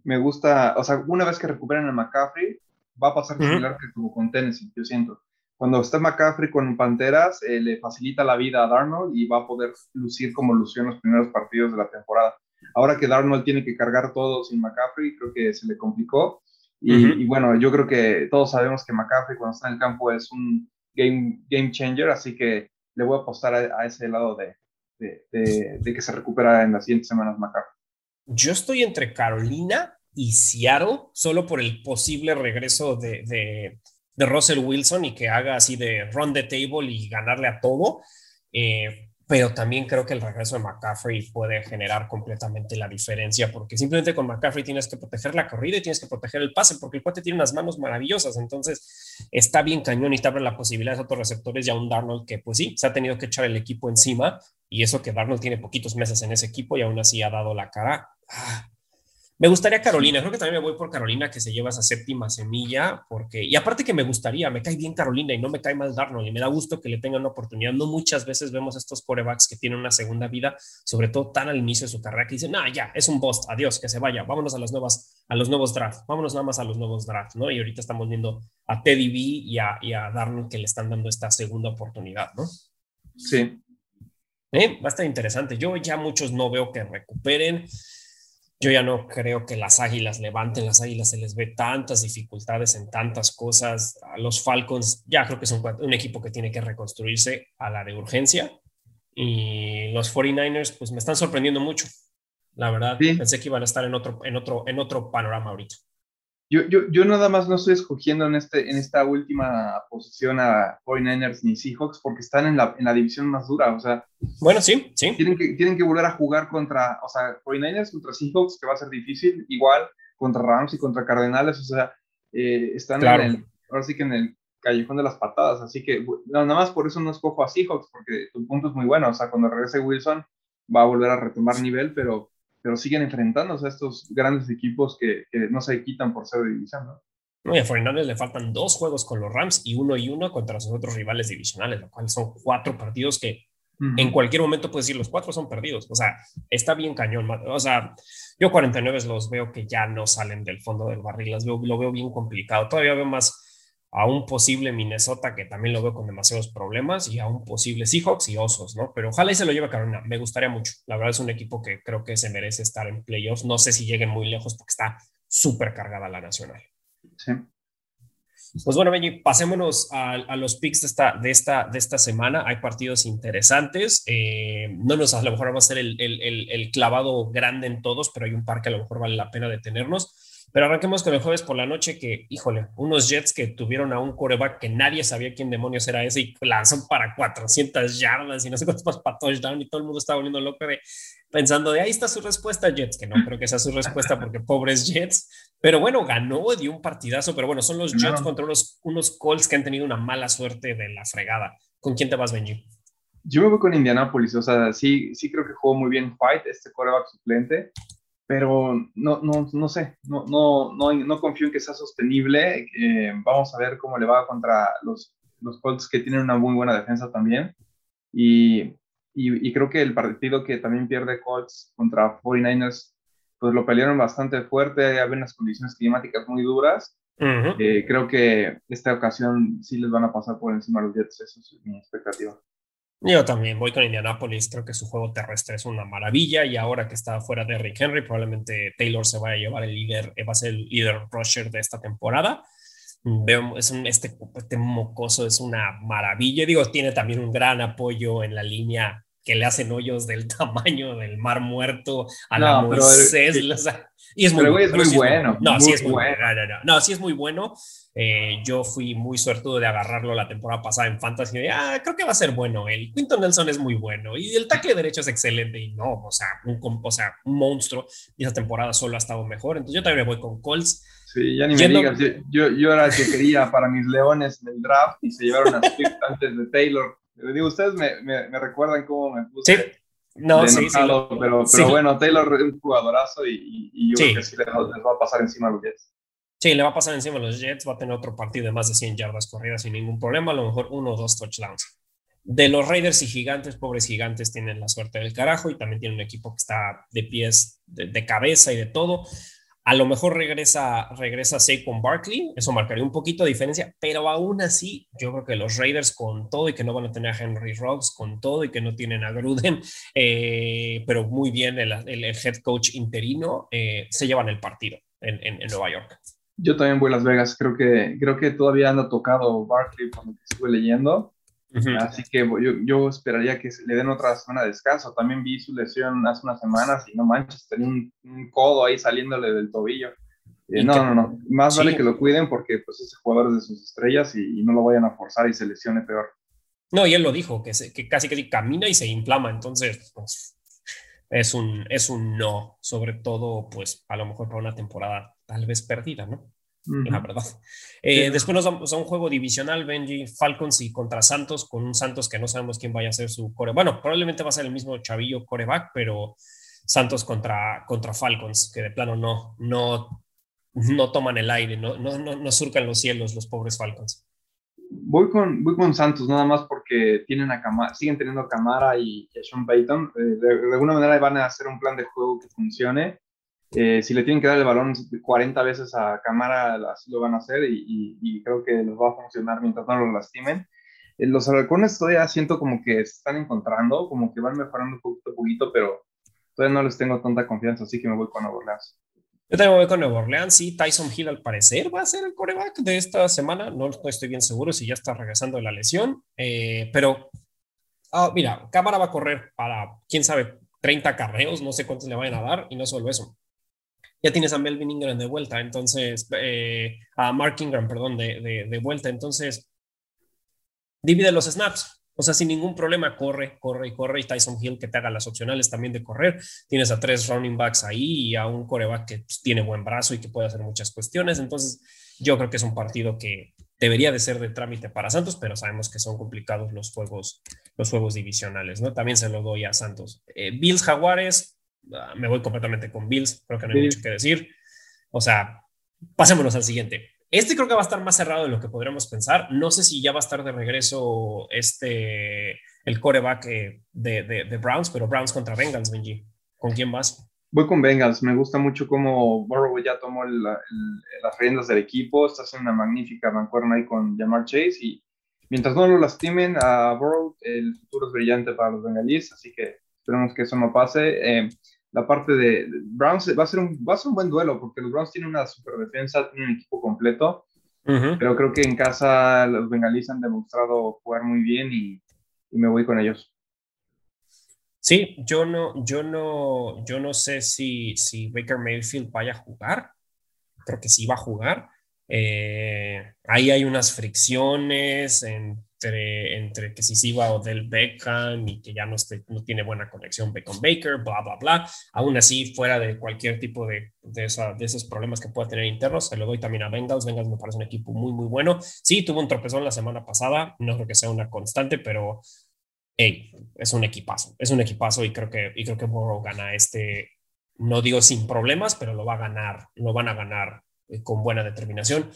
Me gusta, o sea, una vez que recuperen a McCaffrey, va a pasar similar que tuvo con Tennessee, yo siento cuando está McCaffrey con Panteras, eh, le facilita la vida a Darnold y va a poder lucir como lució en los primeros partidos de la temporada. Ahora que Darnold tiene que cargar todo sin McCaffrey, creo que se le complicó. Y, bueno, yo creo que todos sabemos que McCaffrey cuando está en el campo es un game, game changer, así que le voy a apostar a, ese lado de, de, que se recupera en las siguientes semanas McCaffrey. Yo estoy entre Carolina y Seattle, solo por el posible regreso de, de Russell Wilson y que haga así de run the table y ganarle a todo. Eh, pero también creo que el regreso de McCaffrey puede generar completamente la diferencia, porque simplemente con McCaffrey tienes que proteger la corrida y tienes que proteger el pase, porque el cuate tiene unas manos maravillosas, entonces está bien cañón y te abre la posibilidad de otros receptores y a un Darnold que pues sí, se ha tenido que echar el equipo encima, y eso que Darnold tiene poquitos meses en ese equipo y aún así ha dado la cara. Ah, me gustaría Carolina, creo que también me voy por Carolina que se lleva esa séptima semilla, porque, y aparte que me gustaría, me cae bien Carolina y no me cae mal Darnold y me da gusto que le tengan una oportunidad. No muchas veces vemos estos corebacks que tienen una segunda vida, sobre todo tan al inicio de su carrera, que dicen, ah, ya, es un bust, adiós, que se vaya, vámonos a las nuevas, a los nuevos drafts, vámonos nada más a los nuevos drafts, ¿no? Y ahorita estamos viendo a Teddy B y a, y a Darnold que le están dando esta segunda oportunidad, ¿no? Sí. ¿Eh? Va a estar interesante. Yo ya muchos no veo que recuperen. Yo ya no creo que las águilas levanten, las águilas se les ve tantas dificultades en tantas cosas. A los Falcons ya creo que son un equipo que tiene que reconstruirse a la de urgencia. Y los 49ers pues me están sorprendiendo mucho. La verdad, pensé que iban a estar en otro, en otro, en otro panorama ahorita. Yo, yo, yo, nada más no estoy escogiendo en, este, en esta última posición a 49ers ni Seahawks porque están en la, en la división más dura. O sea, bueno, sí, sí. Tienen que, tienen que volver a jugar contra, o sea, 49ers contra Seahawks, que va a ser difícil, igual contra Rams y contra Cardenales. O sea, eh, están en el, ahora sí que en el callejón de las patadas. Así que nada más por eso no escojo a Seahawks, porque tu punto es muy bueno. O sea, cuando regrese Wilson va a volver a retomar nivel, pero pero siguen enfrentándose a estos grandes equipos que, no se quitan por ser de división, ¿no? y a Fernández le faltan dos juegos con los Rams y uno y uno contra sus otros rivales divisionales, lo cual son cuatro partidos que en cualquier momento puedes decir los cuatro son perdidos. O sea, está bien cañón. O sea, yo 49 los veo que ya no salen del fondo del barril, las veo, lo veo bien complicado. Todavía veo más a un posible Minnesota, que también lo veo con demasiados problemas, y a un posible Seahawks y Osos, ¿no? Pero ojalá y se lo lleve Carolina, me gustaría mucho. La verdad es un equipo que creo que se merece estar en playoffs. No sé si lleguen muy lejos porque está súper cargada la nacional. Sí. Pues bueno, Benji, pasémonos a, los picks de esta, de, esta, de esta semana. Hay partidos interesantes. Eh, no nos, a lo mejor va a ser el, el, el, clavado grande en todos, pero hay un par que a lo mejor vale la pena detenernos. Pero arranquemos con el jueves por la noche que, híjole, unos Jets que tuvieron a un coreback que nadie sabía quién demonios era ese y lanzó para 400 yardas y no sé cuántos más para touchdown y todo el mundo estaba volviendo loco de, pensando de ahí está su respuesta Jets, que no creo que sea su respuesta porque pobres Jets, pero bueno, ganó, dio un partidazo, pero bueno, son los Jets contra unos, unos Colts que han tenido una mala suerte de la fregada. ¿Con quién te vas, Benji? Yo me voy con Indianapolis, o sea, sí, sí creo que jugó muy bien White, este coreback suplente pero no, no, no sé, no, no, no, no confío en que sea sostenible. Eh, vamos a ver cómo le va contra los, los Colts que tienen una muy buena defensa también. Y, y, y, creo que el partido que también pierde Colts contra 49ers, pues lo pelearon bastante fuerte, había unas condiciones climáticas muy duras. Eh, creo que esta ocasión sí les van a pasar por encima los Jets, eso es mi expectativa. Yo también voy con Indianapolis, creo que su juego terrestre es una maravilla y ahora que está fuera de Rick Henry, probablemente Taylor se vaya a llevar el líder, eh, va a ser el líder rusher de esta temporada. Veo, es un, este, este mocoso es una maravilla. Digo, tiene también un gran apoyo en la línea que le hacen hoyos del tamaño del mar muerto a la Moisés. Y es muy, bueno. No, sí es muy bueno. No, sí es muy bueno. Eh, yo fui muy suertudo de agarrarlo la temporada pasada en Fantasy. Y, ah, creo que va a ser bueno. El Quinton Nelson es muy bueno y el tackle derecho es excelente. Y no, o sea, un, o sea, un monstruo. Y esa temporada solo ha estado mejor. Entonces yo también me voy con Colts. Sí, ya ni me digas. Yo, yo, era el que quería para mis leones en el draft y se llevaron a Swift antes de Taylor. digo, ustedes me, me, recuerdan cómo me puse. No, sí, sí, pero, pero bueno, Taylor es un jugadorazo y, yo creo que sí les, va a pasar encima a los Jets. Sí, le va a pasar encima a los Jets, va a tener otro partido de más de 100 yardas corridas sin ningún problema, a lo mejor uno o dos touchdowns. De los Raiders y Gigantes, pobres Gigantes tienen la suerte del carajo y también tienen un equipo que está de pies, de, cabeza y de todo. A lo mejor regresa, regresa Saquon Barkley, eso marcaría un poquito de diferencia, pero aún así, yo creo que los Raiders con todo y que no van a tener a Henry Rocks, con todo y que no tienen a Gruden, eh, pero muy bien el, head coach interino, eh, se llevan el partido en, en, Nueva York. Yo también voy a Las Vegas, creo que, creo que todavía anda tocado Barkley por lo que Así que yo, yo, esperaría que le den otra semana de descanso. También vi su lesión hace unas semanas y no manches, tenía un, codo ahí saliéndole del tobillo. Eh, no, no, no. Más vale que lo cuiden porque pues ese jugador es de sus estrellas y, no lo vayan a forzar y se lesione peor. No, y él lo dijo, que, que casi que camina y se inflama. Entonces, pues, es un, es un no. Sobre todo, pues, a lo mejor para una temporada tal vez perdida, ¿no? La verdad. Eh, después nos vamos a un juego divisional, Benji, Falcons y contra Santos, con un Santos que no sabemos quién vaya a ser su core. Bueno, probablemente va a ser el mismo chavillo coreback, pero Santos contra, contra Falcons, que de plano no, no, no toman el aire, no, no, no, surcan los cielos los pobres Falcons. Voy con, voy con Santos nada más porque tienen a Camara, siguen teniendo a Camara y a Sean Payton. Eh, de, alguna manera van a hacer un plan de juego que funcione eh, si le tienen que dar el balón 40 veces a Camara, así lo van a hacer y, creo que les va a funcionar mientras no lo lastimen. Eh, los halcones todavía siento como que se están encontrando, como que van mejorando un poquito a poquito, pero todavía no les tengo tanta confianza, así que me voy con Nueva Orleans. Yo también voy con Nueva Orleans, sí, Tyson Hill al parecer va a ser el coreback de esta semana, no, estoy bien seguro si ya está regresando de la lesión, eh, pero ah, mira, Cámara va a correr para, quién sabe, 30 carreos, no sé cuántos le vayan a dar, y no solo eso, ya tienes a Melvin Ingram de vuelta, entonces, eh, a Mark Ingram, perdón, de, de, vuelta, entonces, divide los snaps. O sea, sin ningún problema, corre, corre y corre. Y Tyson Hill que te haga las opcionales también de correr. Tienes a tres running backs ahí y a un coreback que pues, tiene buen brazo y que puede hacer muchas cuestiones. Entonces, yo creo que es un partido que debería de ser de trámite para Santos, pero sabemos que son complicados los juegos, los juegos divisionales, ¿no? También se lo doy a Santos. Eh, Bills Jaguares, me voy completamente con Bills, creo que no hay mucho que decir. O sea, pasémonos al siguiente. Este creo que va a estar más cerrado de lo que podríamos pensar. No sé si ya va a estar de regreso este, el coreback eh, de, de, Browns, pero Browns contra Bengals, Benji. ¿Con quién vas? Voy con Bengals. Me gusta mucho cómo Burrow ya tomó las riendas del equipo. Está haciendo una magnífica mancuerna ahí con Jamar Chase. Y mientras no lo lastimen a Burrow, el futuro es brillante para los bengalíes. Así que esperemos que eso no pase. Eh, la parte de, Browns va a, ser un, va a ser un buen duelo porque los Browns tienen una super defensa, tienen un equipo completo, pero creo que en casa los bengalíes han demostrado jugar muy bien y, me voy con ellos. Sí, yo no, yo no, yo no sé si, si Baker Mayfield vaya a jugar. Creo que sí va a jugar. Eh, ahí hay unas fricciones en entre, que si se iba Odell Beckham y que ya no, no tiene buena conexión con Baker, bla, bla, bla. Aún así, fuera de cualquier tipo de, de, de, esos problemas que pueda tener internos, se lo doy también a Bengals. Bengals me parece un equipo muy, muy bueno. Sí, tuvo un tropezón la semana pasada, no creo que sea una constante, pero hey, es un equipazo, es un equipazo y creo que, y creo que Burrow gana este, no digo sin problemas, pero lo va a ganar, lo van a ganar eh, con buena determinación.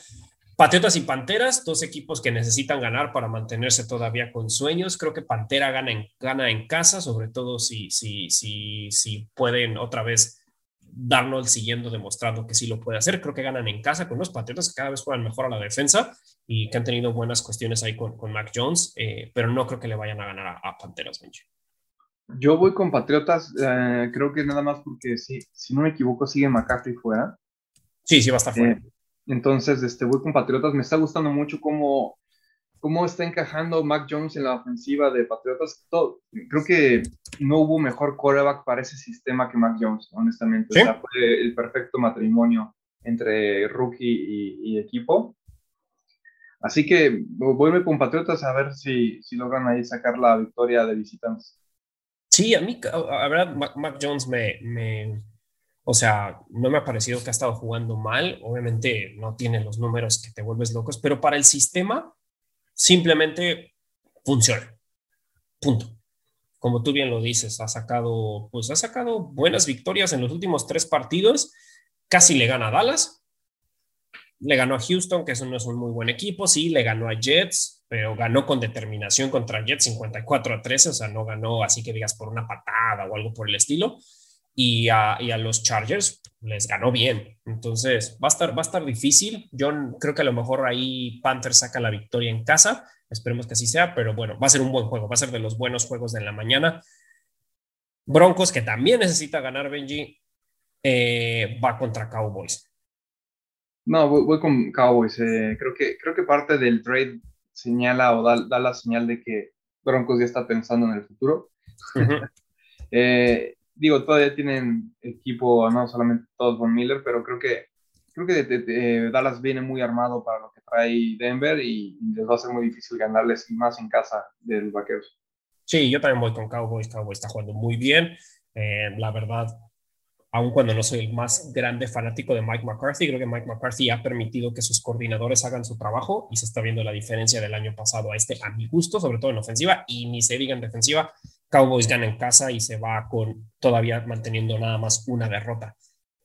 Patriotas y Panteras, dos equipos que necesitan ganar para mantenerse todavía con sueños. Creo que Pantera gana en, gana en casa, sobre todo si, si, si, si pueden otra vez darnos siguiendo demostrando que sí lo puede hacer. Creo que ganan en casa con los Patriotas que cada vez juegan mejor a la defensa y que han tenido buenas cuestiones ahí con, con Mac Jones, eh, pero no creo que le vayan a ganar a, Panteras, Benji. Yo voy con Patriotas, eh, creo que nada más porque si, si no me equivoco sigue McCarthy fuera. Sí, sí va a estar fuera. Eh, entonces, este, voy con Patriotas. Me está gustando mucho cómo, cómo está encajando Mac Jones en la ofensiva de Patriotas. Todo, creo que no hubo mejor coreback para ese sistema que Mac Jones, honestamente. O sea, fue el perfecto matrimonio entre rookie y, equipo. Así que voy con Patriotas a ver si, si logran ahí sacar la victoria de visitantes. Sí, a mí, a, verdad, Mac, Jones me, me o sea, no me ha parecido que ha estado jugando mal. Obviamente no tiene los números que te vuelves locos, pero para el sistema simplemente funciona. Punto. como tú bien lo dices, ha sacado, pues ha sacado buenas victorias en los últimos tres partidos. Casi le gana a Dallas, le ganó a Houston, que eso no es un muy buen equipo, sí, le ganó a Jets, pero ganó con determinación contra Jets 54 a 13, o sea, no ganó así que digas por una patada o algo por el estilo. Y a, y a los Chargers les ganó bien. Entonces, va a, estar, va a estar difícil. Yo creo que a lo mejor ahí Panthers saca la victoria en casa. Esperemos que así sea, pero bueno, va a ser un buen juego. Va a ser de los buenos juegos de la mañana. Broncos, que también necesita ganar Benji, eh, va contra Cowboys. No, voy, con Cowboys. Eh, creo, que, creo que parte del trade señala o da, la señal de que Broncos ya está pensando en el futuro. Eh, digo, todavía tienen equipo, no solamente todos von Miller, pero creo que creo que Dallas viene muy armado para lo que trae Denver y les va a ser muy difícil ganarles más en casa de los vaqueros. Sí, yo también voy con Cowboys. Cowboys está jugando muy bien. Eh, la verdad, aun cuando no soy el más grande fanático de Mike McCarthy, creo que Mike McCarthy ha permitido que sus coordinadores hagan su trabajo y se está viendo la diferencia del año pasado a este, a mi gusto, sobre todo en ofensiva y ni se diga en defensiva. Cowboys gana en casa y se va con todavía manteniendo nada más una derrota.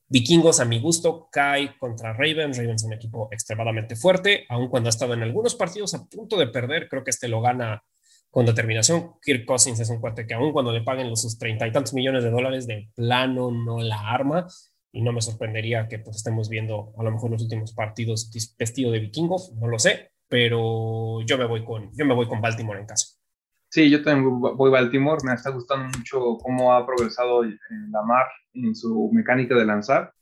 Vikingos, a mi gusto, cae contra Ravens. Ravens es un equipo extremadamente fuerte, aun cuando ha estado en algunos partidos a punto de perder, creo que este lo gana con determinación. Kirk Cousins es un cuate que aún cuando le paguen los sus treinta y tantos millones de dólares de plano no la arma y no me sorprendería que pues estemos viendo a lo mejor los últimos partidos vestido de vikingo, no lo sé, pero yo me voy con, yo me voy con Baltimore en casa. Sí, yo también voy a Baltimore, me está gustando mucho cómo ha progresado Lamar en su mecánica de lanzar.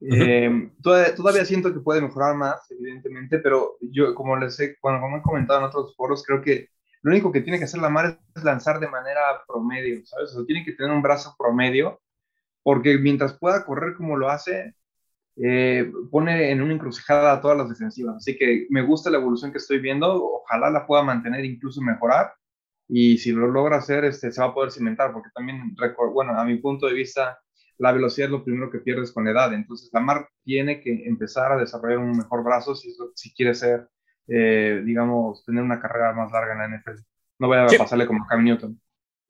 Eh, todavía, siento que puede mejorar más, evidentemente, pero yo, como les he, bueno, como he comentado en otros foros, creo que lo único que tiene que hacer Lamar es lanzar de manera promedio, ¿sabes? O sea, tiene que tener un brazo promedio, porque mientras pueda correr como lo hace, eh, pone en una encrucijada a todas las defensivas. Así que me gusta la evolución que estoy viendo, ojalá la pueda mantener, incluso mejorar, y si lo logra hacer, este, se va a poder cimentar, porque también, bueno, a mi punto de vista, la velocidad es lo primero que pierdes con la edad. Entonces, Lamar tiene que empezar a desarrollar un mejor brazo si, si quiere ser eh, digamos, tener una carrera más larga en la NFL. No vaya a pasarle como Cam Newton.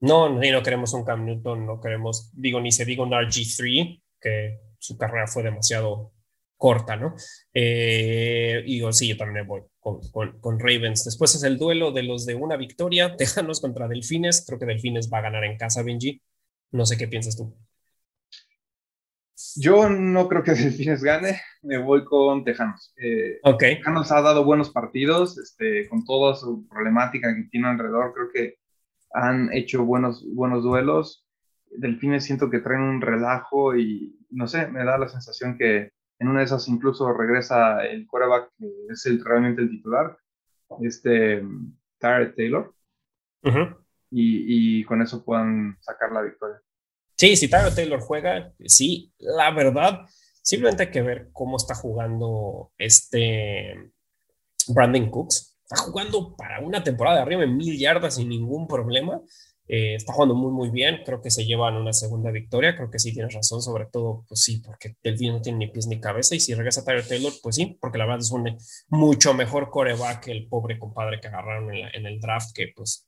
No, ni no queremos un Cam Newton, no queremos, digo, ni se diga un RG3, que su carrera fue demasiado corta, ¿no? Eh, y digo, sí, yo también voy con, con, Ravens. Después es el duelo de los de una victoria, Tejanos contra Delfines. Creo que Delfines va a ganar en casa, Benji. No sé qué piensas tú. Yo no creo que Delfines gane, me voy con Tejanos. Eh, Tejanos ha dado buenos partidos, este, con toda su problemática que tiene alrededor, creo que han hecho buenos, buenos duelos. Delfines siento que traen un relajo y no sé, me da la sensación que en una de esas incluso regresa el quarterback que es el, realmente el titular, este Tyree Taylor, y, y con eso puedan sacar la victoria. Sí, si Tyler Taylor juega, sí, la verdad, simplemente hay que ver cómo está jugando este Brandon Cooks. Está jugando para una temporada de arriba en mil yardas sin ningún problema. Eh, está jugando muy, muy bien. Creo que se llevan una segunda victoria. Creo que sí tienes razón, sobre todo, pues sí, porque Delfín no tiene ni pies ni cabeza. Y si regresa Tyler Taylor, pues sí, porque la verdad es un mucho mejor coreback que el pobre compadre que agarraron en, el draft, que pues,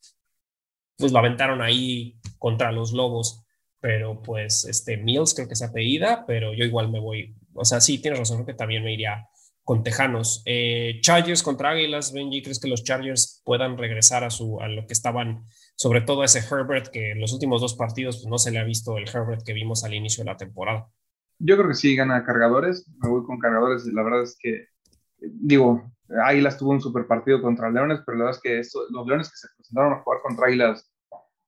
pues lo aventaron ahí contra los Lobos pero pues este Mills creo que se apellida, pero yo igual me voy, o sea, sí, tienes razón, creo que también me iría con Tejanos. Eh, Chargers contra Águilas, Benji, ¿crees que los Chargers puedan regresar a, su, a lo que estaban, sobre todo ese Herbert, que en los últimos dos partidos pues, no se le ha visto el Herbert que vimos al inicio de la temporada? Yo creo que sí gana cargadores, me voy con cargadores y la verdad es que, digo, Águilas tuvo un super partido contra Leones, pero la verdad es que los Leones que se presentaron a jugar contra Águilas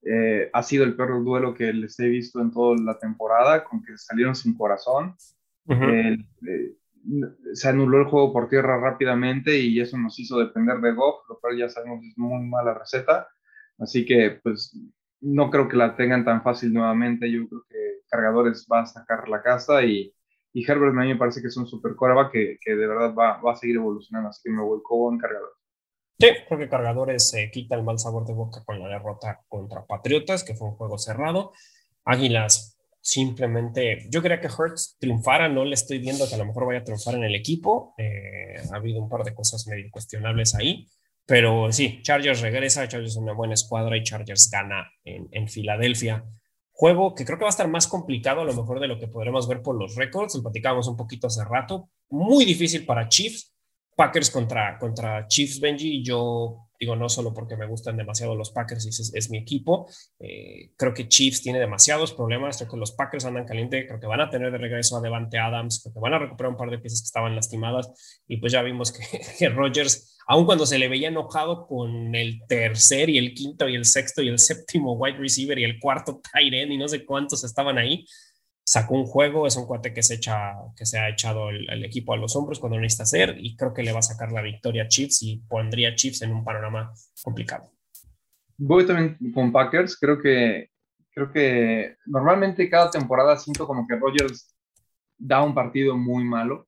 eh, ha sido el peor duelo que les he visto en toda la temporada, con que salieron sin corazón. Eh, se anuló el juego por tierra rápidamente y eso nos hizo depender de Goff, lo cual ya sabemos es muy mala receta. Así que, pues, no creo que la tengan tan fácil nuevamente. Yo creo que Cargadores va a sacar la casa y, y Herbert a mí me parece que es un super que, que de verdad va, va, a seguir evolucionando. Así que me voy con Cargadores. Sí, porque Cargadores se quita el mal sabor de boca con la derrota contra Patriotas, que fue un juego cerrado. Águilas simplemente, yo quería que Hertz triunfara, no le estoy viendo que a lo mejor vaya a triunfar en el equipo. Eh, ha habido un par de cosas medio cuestionables ahí, Pero sí, Chargers regresa, Chargers es una buena escuadra y Chargers gana en, en Filadelfia. Juego que creo que va a estar más complicado a lo mejor de lo que podremos ver por los récords. Lo platicábamos un poquito hace rato. Muy difícil para Chiefs. Packers contra, contra Chiefs, Benji. Yo digo no solo porque me gustan demasiado los Packers y es, mi equipo. Eh, creo que Chiefs tiene demasiados problemas. Creo que los Packers andan caliente. Creo que van a tener de regreso a Devante Adams. Creo que van a recuperar un par de piezas que estaban lastimadas. Y pues ya vimos que, que Rodgers aun cuando se le veía enojado con el tercer y el quinto y el sexto y el séptimo wide receiver y el cuarto tight end y no sé cuántos estaban ahí, sacó un juego, es un cuate que se, echa, que se ha echado el, equipo a los hombros cuando necesita hacer y creo que le va a sacar la victoria a Chiefs y pondría a Chiefs en un panorama complicado. Voy también con Packers, creo que, creo que normalmente cada temporada siento como que Rogers da un partido muy malo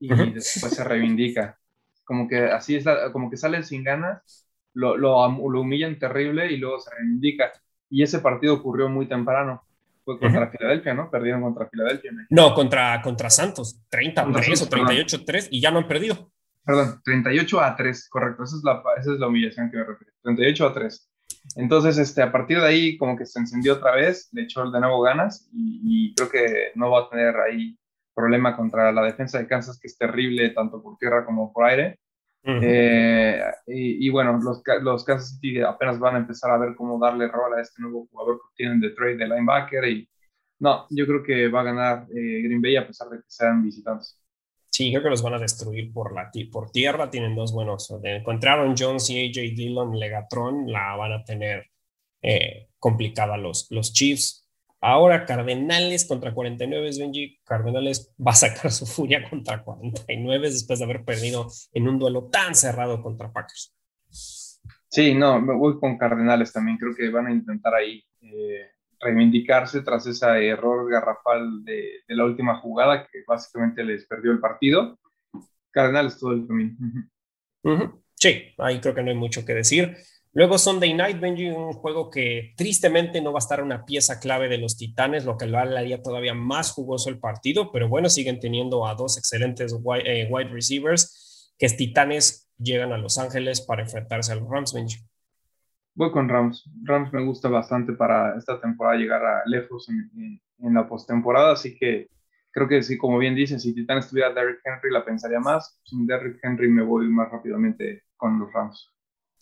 y después se reivindica como que así es, como que sale sin ganas, lo, lo, lo, humillan terrible y luego se reivindica. Y ese partido ocurrió muy temprano. Fue contra Filadelfia, ¿no? Perdieron contra Filadelfia. No, contra, contra Santos, 30 3 o 38 3 y ya no han perdido. Perdón, 38 a 3, correcto. Esa es la, esa es la humillación que me refiero. 38 a 3. Entonces, este, a partir de ahí, como que se encendió otra vez, le echó de nuevo ganas y, y creo que no va a tener ahí problema contra la defensa de Kansas, que es terrible tanto por tierra como por aire. Eh, y, bueno, los, los Kansas City apenas van a empezar a ver cómo darle rol a este nuevo jugador que tienen de trade de linebacker. Y no, yo creo que va a ganar eh, Green Bay a pesar de que sean visitantes. Sí, creo que los van a destruir por, la, por tierra. Tienen dos buenos. Encontraron Jones y AJ Dillon, Legatron, la van a tener eh, complicada los, los Chiefs. Ahora Cardenales contra 49, Benji. Cardenales va a sacar su furia contra 49 después de haber perdido en un duelo tan cerrado contra Packers. Sí, no, me voy con Cardenales también. Creo que van a intentar ahí eh, reivindicarse tras ese error garrafal de, la última jugada que básicamente les perdió el partido. Cardenales todo el camino. Sí, ahí creo que no hay mucho que decir. Luego Sunday Night, Benji, un juego que tristemente no va a estar una pieza clave de los Titanes, lo que lo haría todavía más jugoso el partido, pero bueno, siguen teniendo a dos excelentes wide, eh, receivers, que es Titanes llegan a Los Ángeles para enfrentarse a los Rams, Benji. Voy con Rams. Rams me gusta bastante para esta temporada llegar a lejos en, la postemporada, así que creo que sí, como bien dicen, si Titanes tuviera Derrick Henry la pensaría más, sin Derrick Henry me voy más rápidamente con los Rams.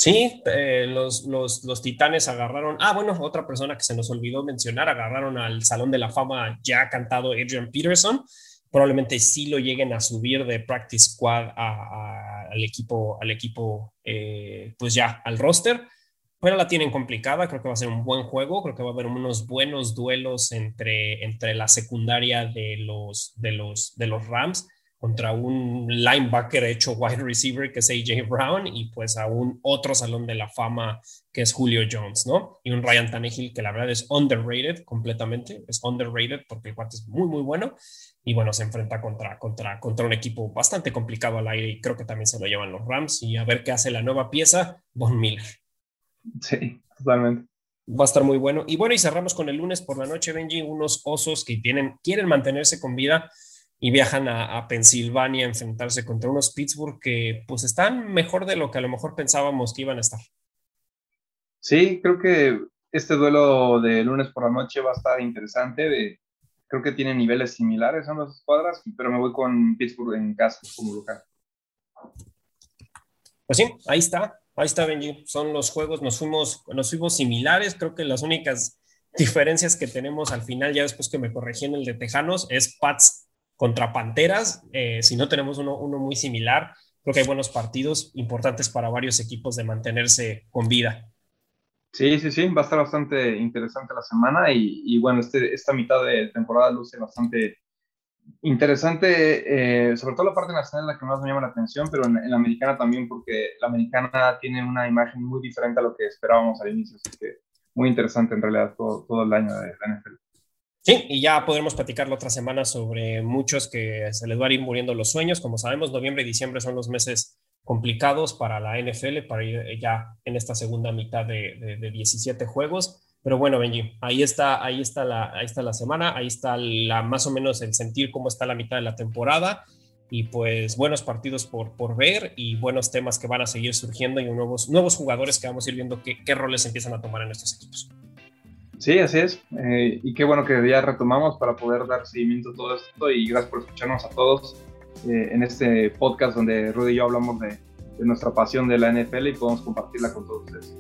Sí, eh, los, los, los, Titanes agarraron, ah, bueno, otra persona que se nos olvidó mencionar, agarraron al Salón de la Fama ya cantado Adrian Peterson. Probablemente sí lo lleguen a subir de Practice Squad al equipo, al equipo eh, pues ya al roster, pero la tienen complicada. Creo que va a ser un buen juego. Creo que va a haber unos buenos duelos entre, entre la secundaria de los, de los, de los Rams contra un linebacker hecho wide receiver que es AJ Brown y pues a un otro salón de la fama que es Julio Jones, ¿no? Y un Ryan Tannehill que la verdad es underrated completamente, es underrated porque el cuate es muy, muy bueno y bueno, se enfrenta contra, contra, contra un equipo bastante complicado al aire y creo que también se lo llevan los Rams y a ver qué hace la nueva pieza, Von Miller. Sí, totalmente. Va a estar muy bueno. Y bueno, y cerramos con el lunes por la noche, Benji, unos osos que tienen, quieren mantenerse con vida y viajan a, Pensilvania a enfrentarse contra unos Pittsburgh que pues están mejor de lo que a lo mejor pensábamos que iban a estar. Sí, creo que este duelo de lunes por la noche va a estar interesante. De, creo que tiene niveles similares ambas escuadras, pero me voy con Pittsburgh en casa como local. Pues sí, ahí está, ahí está Benji. Son los juegos, nos fuimos, nos fuimos similares. Creo que las únicas diferencias que tenemos al final, ya después que me corregí en el de Tejanos, es Pats contra Panteras, eh, si no tenemos uno, uno muy similar, creo que hay buenos partidos importantes para varios equipos de mantenerse con vida. Sí, sí, sí, va a estar bastante interesante la semana y, bueno, este, esta mitad de temporada luce bastante interesante, eh, sobre todo la parte nacional la que más me llama la atención, pero en, la americana también porque la americana tiene una imagen muy diferente a lo que esperábamos al inicio, así que muy interesante en realidad todo, todo el año de la NFL. Sí, y ya podremos platicar la otra semana sobre muchos que se les van a ir muriendo los sueños. Como sabemos, noviembre y diciembre son los meses complicados para la NFL, para ir ya en esta segunda mitad de, de, 17 juegos. Pero bueno, Benji, ahí está, ahí está la, ahí está la semana, ahí está la, más o menos el sentir cómo está la mitad de la temporada. y pues buenos partidos por, por ver y buenos temas que van a seguir surgiendo y nuevos, nuevos jugadores que vamos a ir viendo qué, qué roles empiezan a tomar en estos equipos. Sí, así es. Eh, y qué bueno que ya retomamos para poder dar seguimiento a todo esto y gracias por escucharnos a todos eh, en este podcast donde Rudy y yo hablamos de, de nuestra pasión de la NFL y podemos compartirla con todos ustedes.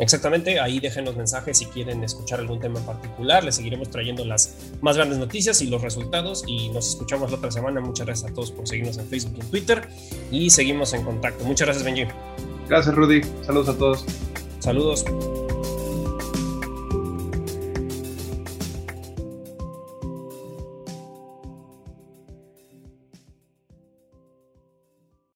Exactamente, ahí dejen los mensajes si quieren escuchar algún tema en particular. Les seguiremos trayendo las más grandes noticias y los resultados. Y nos escuchamos la otra semana. Muchas gracias a todos por seguirnos en Facebook y en Twitter. Y seguimos en contacto. Muchas gracias, Benji. Gracias, Rudy. Saludos a todos. Saludos.